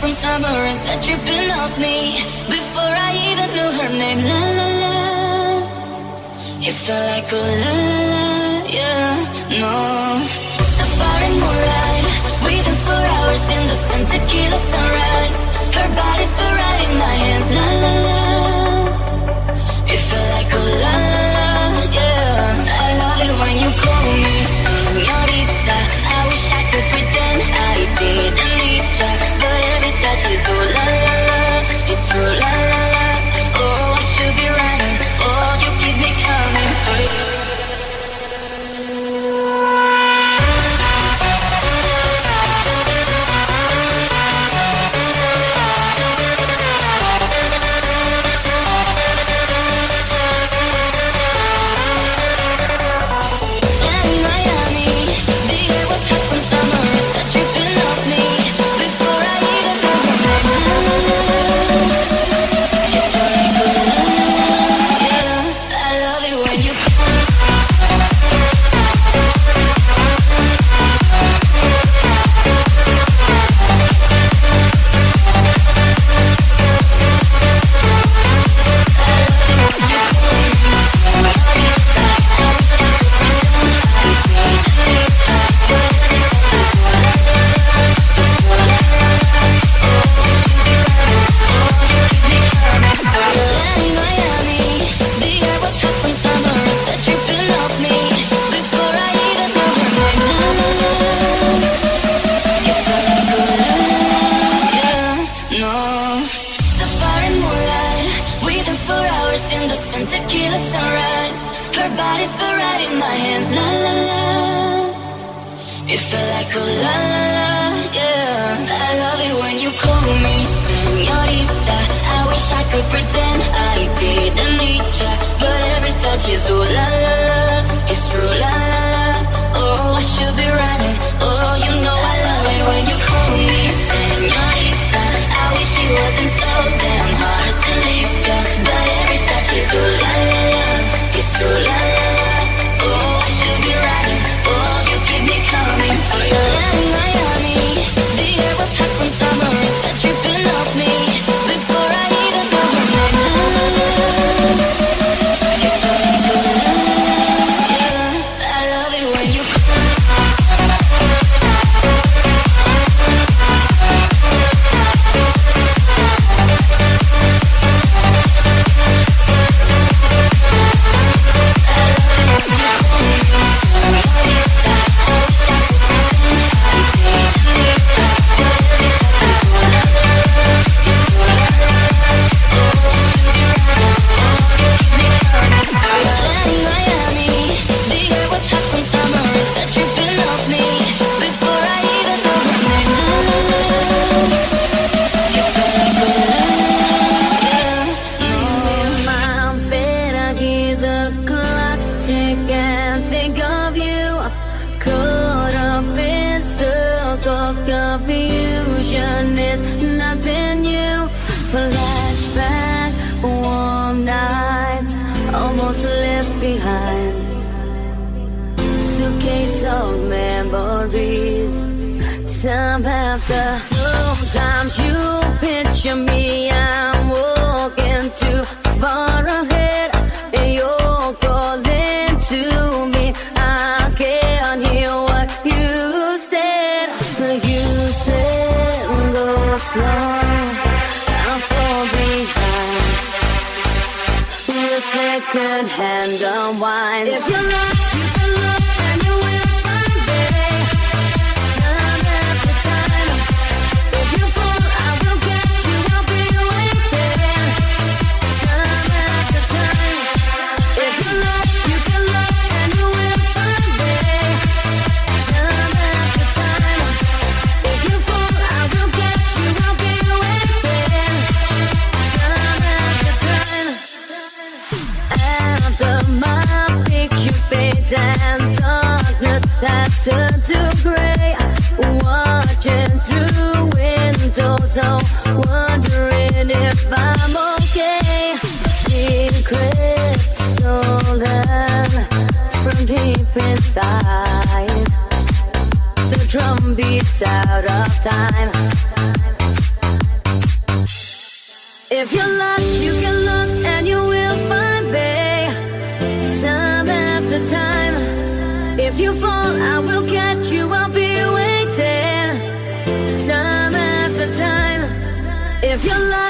from summer and start tripping off me before I even knew her name. La la la, you felt like oh la la, yeah no. Safari moonlight, we danced for hours in the sun, tequila sunrise. Her body fell right in my hands. La la la, you felt like oh la la. so one hand unwinds. If you're not So wondering if I'm okay. Stolen from deep inside. The drum beats out of time. If you look, you can look and you will find me. Time after time. If you fall, I will catch you. up. your life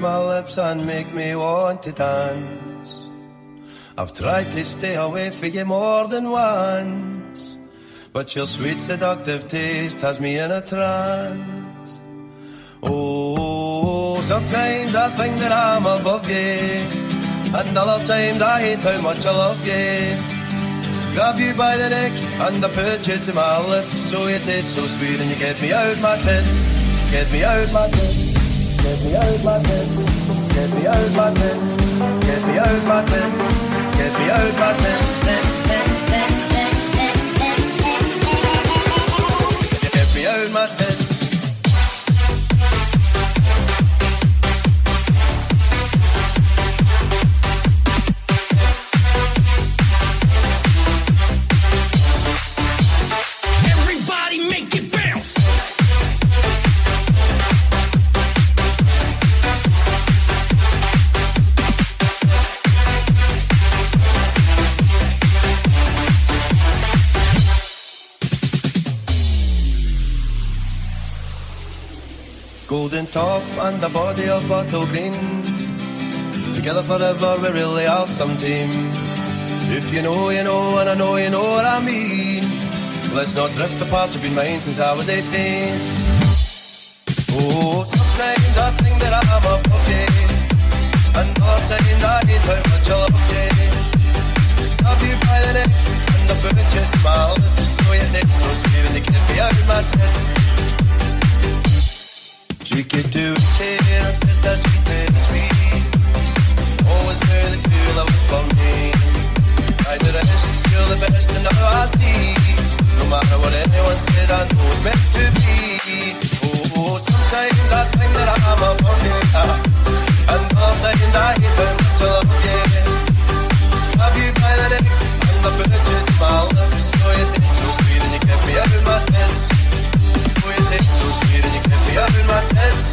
my lips and make me want to dance. I've tried to stay away from you more than once, but your sweet seductive taste has me in a trance. Oh, sometimes I think that I'm above you, and other times I hate how much I love you grab you by the neck and I put you to my lips. So you taste so sweet and you get me out my tits, get me out my tits. Get me out my bed. Get me out my bed. Get me out my bed. Get me out my. And the body of bottle green. Together forever, we really are some team. If you know, you know, and I know you know what I mean. Let's not drift apart, you've been mine since I was 18. Oh, sometimes I think that I'm above you. And other times I hate how much I love you. Love you by the neck and the bird you to my lips. So you taste so sweet and you get me out of my tits. Said that sweet, baby, sweet. Always. I do the feel the best, and now I see. No matter what anyone says, I know it's meant to be. Oh, sometimes I think that I'm a and other times I how much I love you. By the neck, and the my lips. Oh, you taste so sweet, and you get me out of my tits. Oh, you taste so sweet, and you my tits.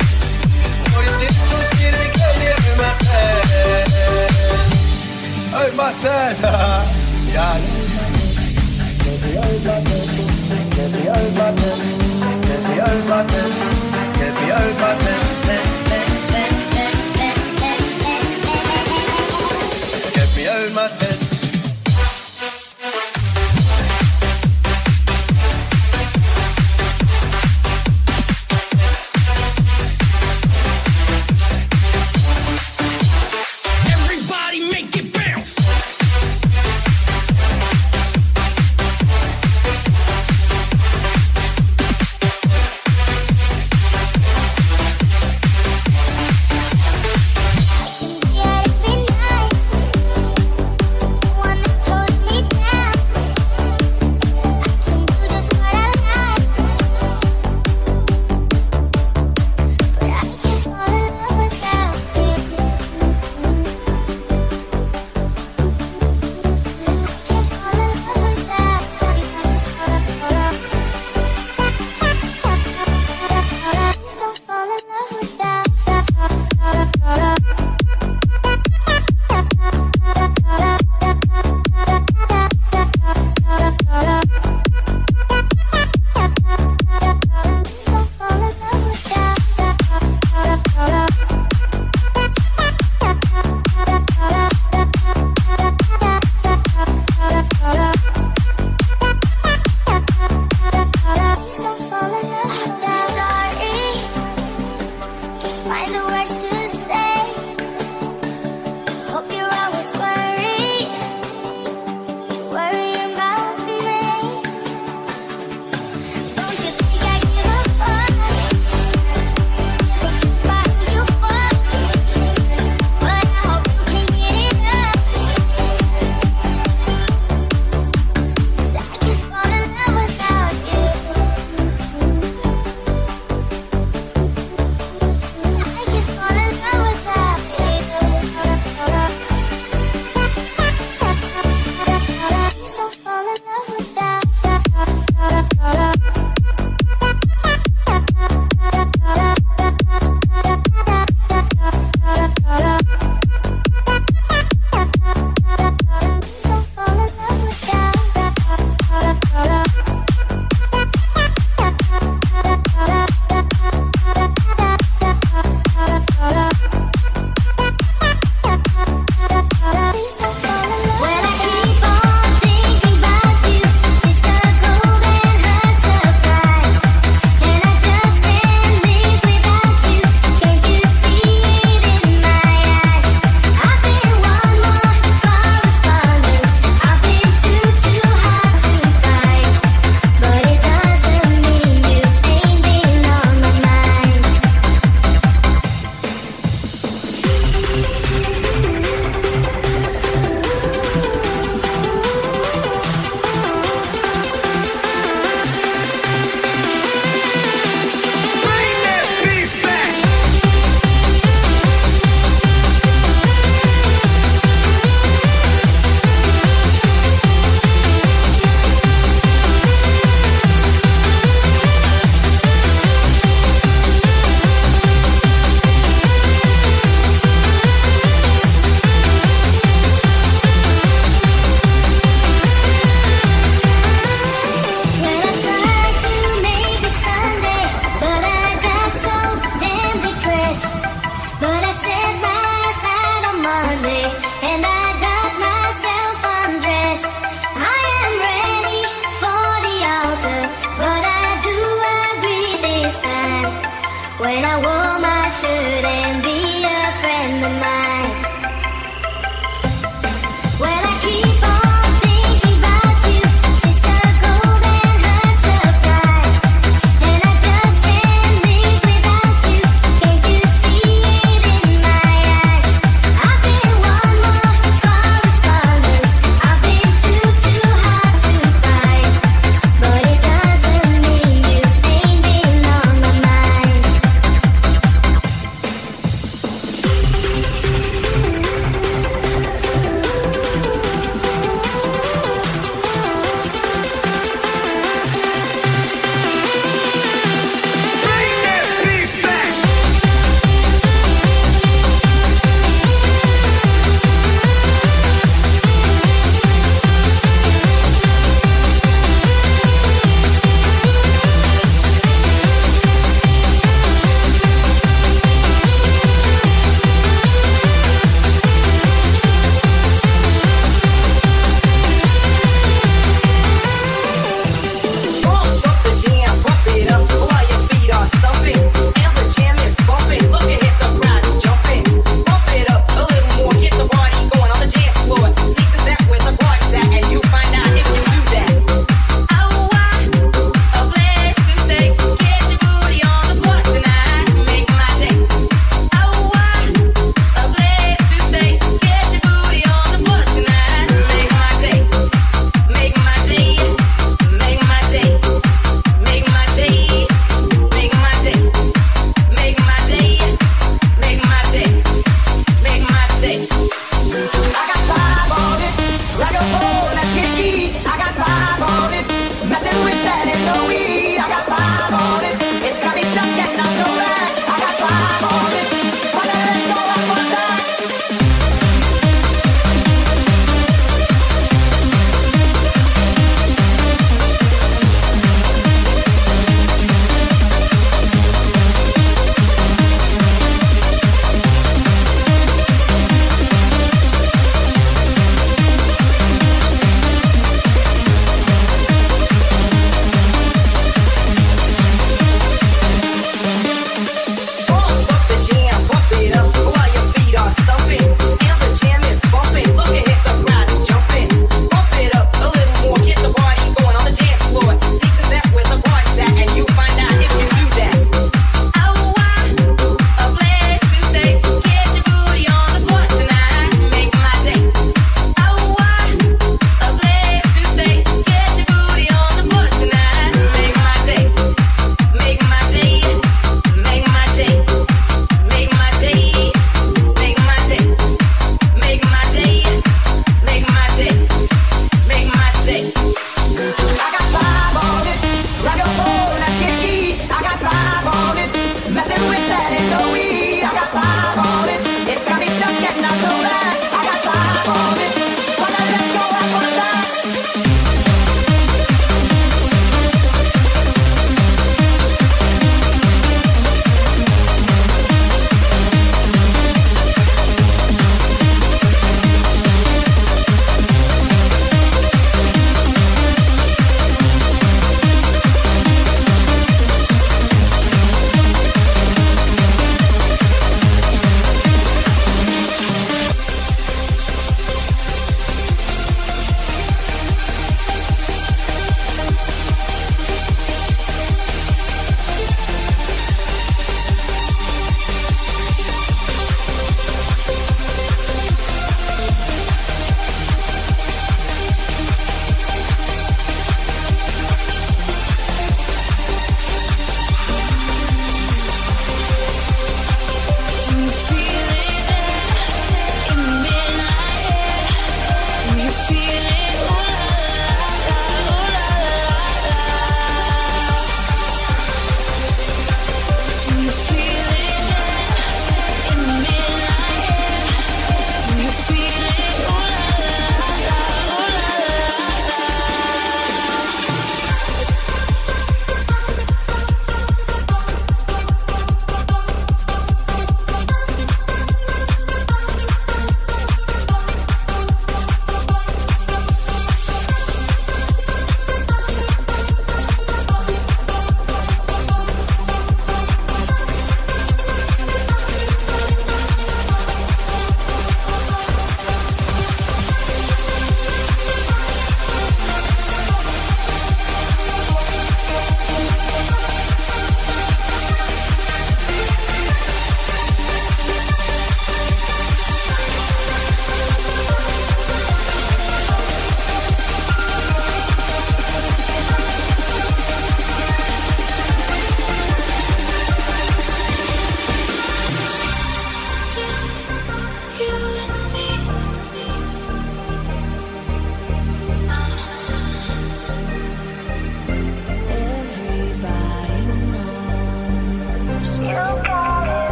Oh, you taste so you get me out of my tits. Out my yeah. Get get get get.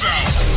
Show.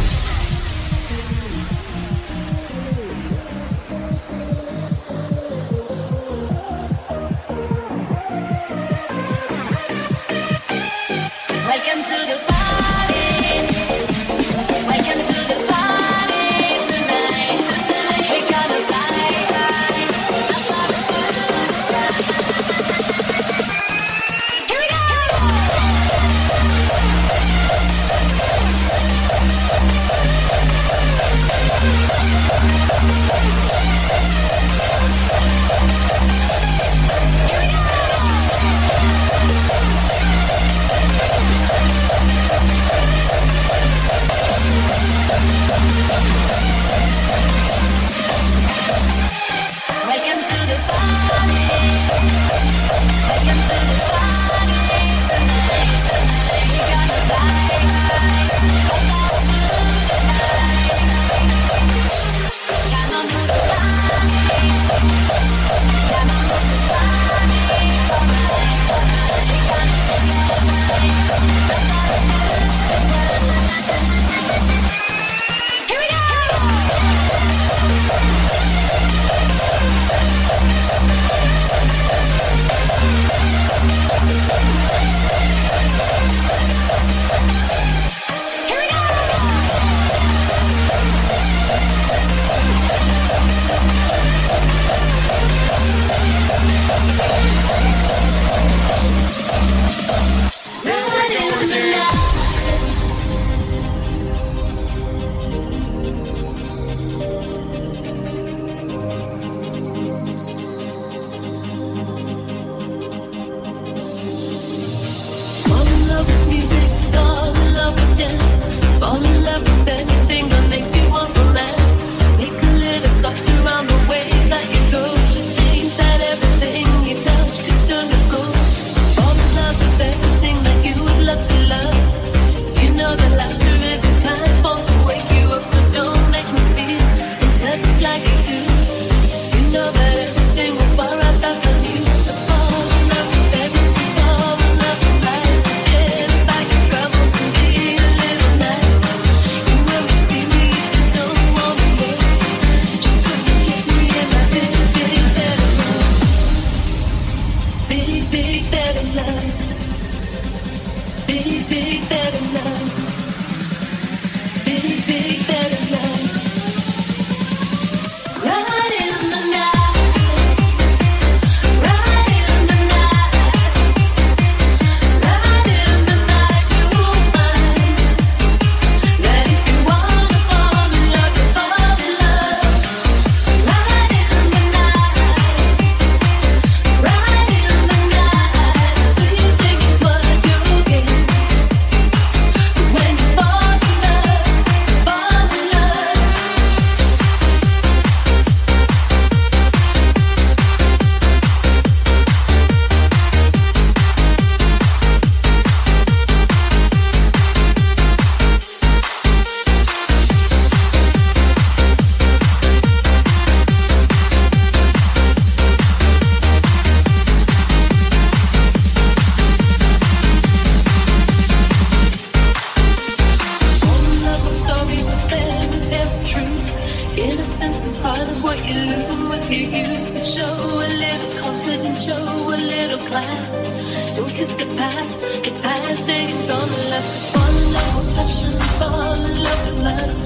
Get past it, it's gonna last. Fall in love with passion, fall in love with lust.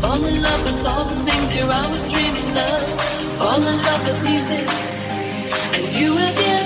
Fall in love with all the things you're always dreaming of. Fall in love with music, and you will get